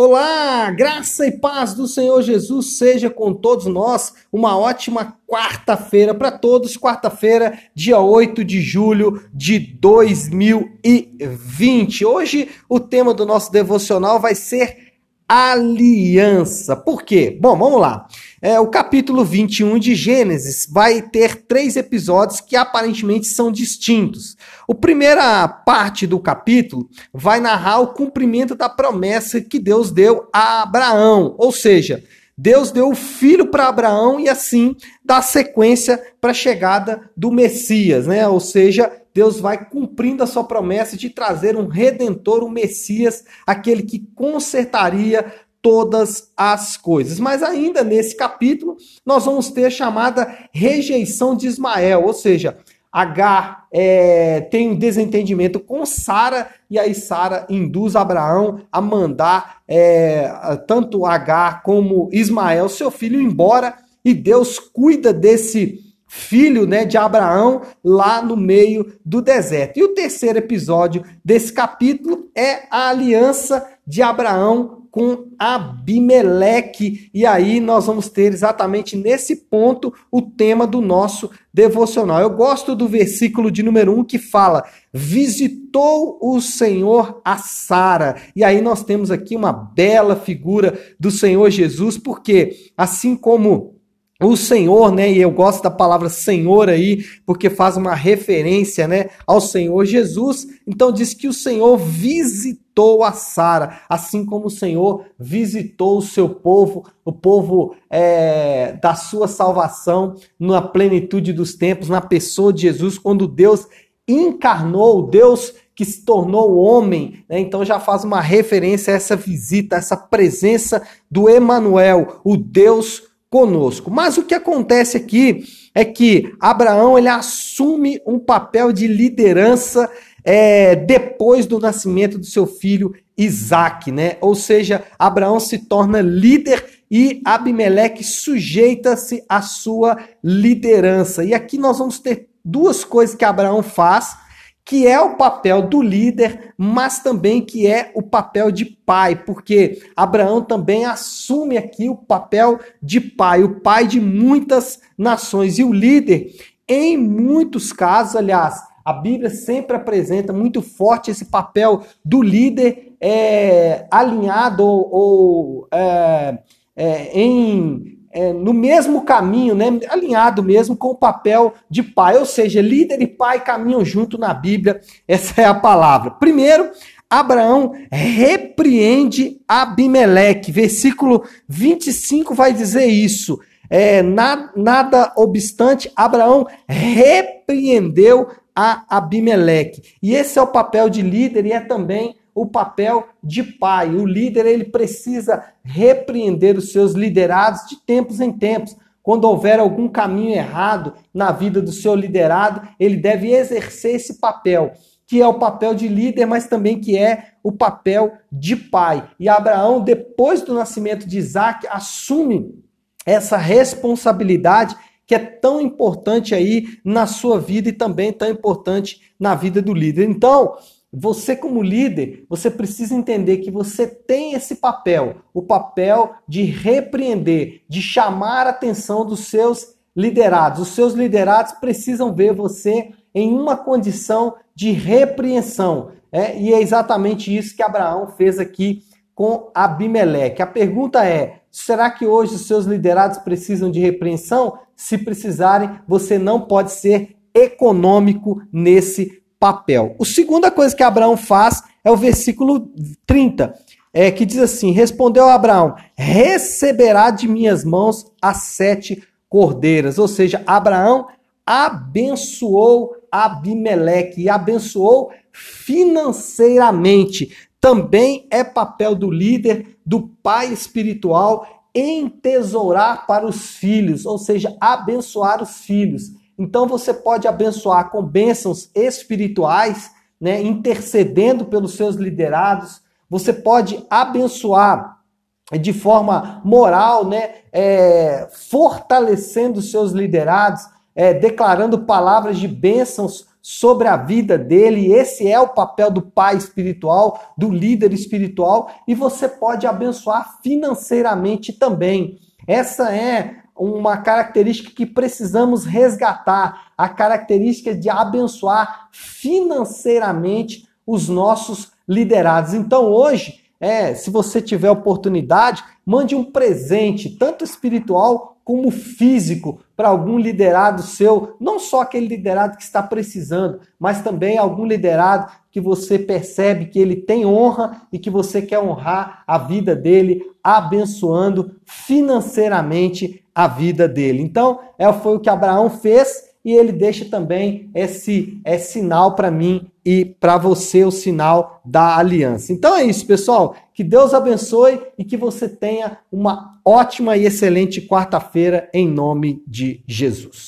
Olá, graça e paz do Senhor Jesus seja com todos nós. Uma ótima quarta-feira para todos. Quarta-feira, dia 8 de julho de 2020. Hoje o tema do nosso devocional vai ser aliança. Por quê? Bom, vamos lá. É, o capítulo 21 de Gênesis vai ter três episódios que aparentemente são distintos. A primeira parte do capítulo vai narrar o cumprimento da promessa que Deus deu a Abraão, ou seja, Deus deu o filho para Abraão e assim dá sequência para a chegada do Messias, né? Ou seja, Deus vai cumprindo a sua promessa de trazer um redentor, um Messias, aquele que consertaria todas as coisas. Mas ainda nesse capítulo, nós vamos ter a chamada rejeição de Ismael, ou seja, Agar é, tem um desentendimento com Sara, e aí Sara induz Abraão a mandar é, tanto Agar como Ismael, seu filho, embora, e Deus cuida desse filho né, de Abraão lá no meio do deserto. E o terceiro episódio desse capítulo é a aliança de Abraão com Abimeleque. E aí nós vamos ter exatamente nesse ponto o tema do nosso devocional. Eu gosto do versículo de número 1 um que fala: Visitou o Senhor a Sara. E aí nós temos aqui uma bela figura do Senhor Jesus, porque assim como o Senhor, né? E eu gosto da palavra Senhor aí, porque faz uma referência, né, ao Senhor Jesus. Então diz que o Senhor visitou a Sara, assim como o Senhor visitou o seu povo, o povo é, da sua salvação, na plenitude dos tempos, na pessoa de Jesus, quando Deus encarnou, Deus que se tornou homem, né? então já faz uma referência a essa visita, a essa presença do Emanuel, o Deus conosco. Mas o que acontece aqui é que Abraão ele assume um papel de liderança é, depois do nascimento do seu filho Isaac, né? Ou seja, Abraão se torna líder e Abimeleque sujeita-se à sua liderança. E aqui nós vamos ter duas coisas que Abraão faz que é o papel do líder, mas também que é o papel de pai, porque Abraão também assume aqui o papel de pai, o pai de muitas nações. E o líder, em muitos casos, aliás, a Bíblia sempre apresenta muito forte esse papel do líder é, alinhado ou, ou é, é, em é, no mesmo caminho, né, alinhado mesmo com o papel de pai, ou seja, líder e pai caminham junto na Bíblia, essa é a palavra. Primeiro, Abraão repreende Abimeleque, versículo 25 vai dizer isso. É, na, nada obstante, Abraão repreendeu a Abimeleque. E esse é o papel de líder e é também o papel de pai. O líder ele precisa repreender os seus liderados de tempos em tempos. Quando houver algum caminho errado na vida do seu liderado, ele deve exercer esse papel, que é o papel de líder, mas também que é o papel de pai. E Abraão, depois do nascimento de Isaac, assume essa responsabilidade que é tão importante aí na sua vida e também tão importante na vida do líder. Então, você, como líder, você precisa entender que você tem esse papel, o papel de repreender, de chamar a atenção dos seus liderados. Os seus liderados precisam ver você em uma condição de repreensão. É? E é exatamente isso que Abraão fez aqui com Abimeleque. A pergunta é: será que hoje os seus liderados precisam de repreensão? Se precisarem, você não pode ser econômico nesse papel. A segunda coisa que Abraão faz é o versículo 30, é, que diz assim: Respondeu Abraão: Receberá de minhas mãos as sete cordeiras. Ou seja, Abraão abençoou Abimeleque e abençoou financeiramente. Também é papel do líder, do pai espiritual, entesourar para os filhos, ou seja, abençoar os filhos. Então você pode abençoar com bênçãos espirituais, né, intercedendo pelos seus liderados. Você pode abençoar de forma moral, né, é, fortalecendo seus liderados, é, declarando palavras de bênçãos sobre a vida dele. Esse é o papel do pai espiritual, do líder espiritual, e você pode abençoar financeiramente também. Essa é uma característica que precisamos resgatar, a característica de abençoar financeiramente os nossos liderados. Então hoje, é, se você tiver oportunidade, mande um presente, tanto espiritual como físico, para algum liderado seu, não só aquele liderado que está precisando, mas também algum liderado que você percebe que ele tem honra e que você quer honrar a vida dele, abençoando financeiramente a vida dele. Então, é, foi o que Abraão fez e ele deixa também esse é sinal para mim e para você o sinal da aliança. Então é isso, pessoal. Que Deus abençoe e que você tenha uma ótima e excelente quarta-feira em nome de Jesus.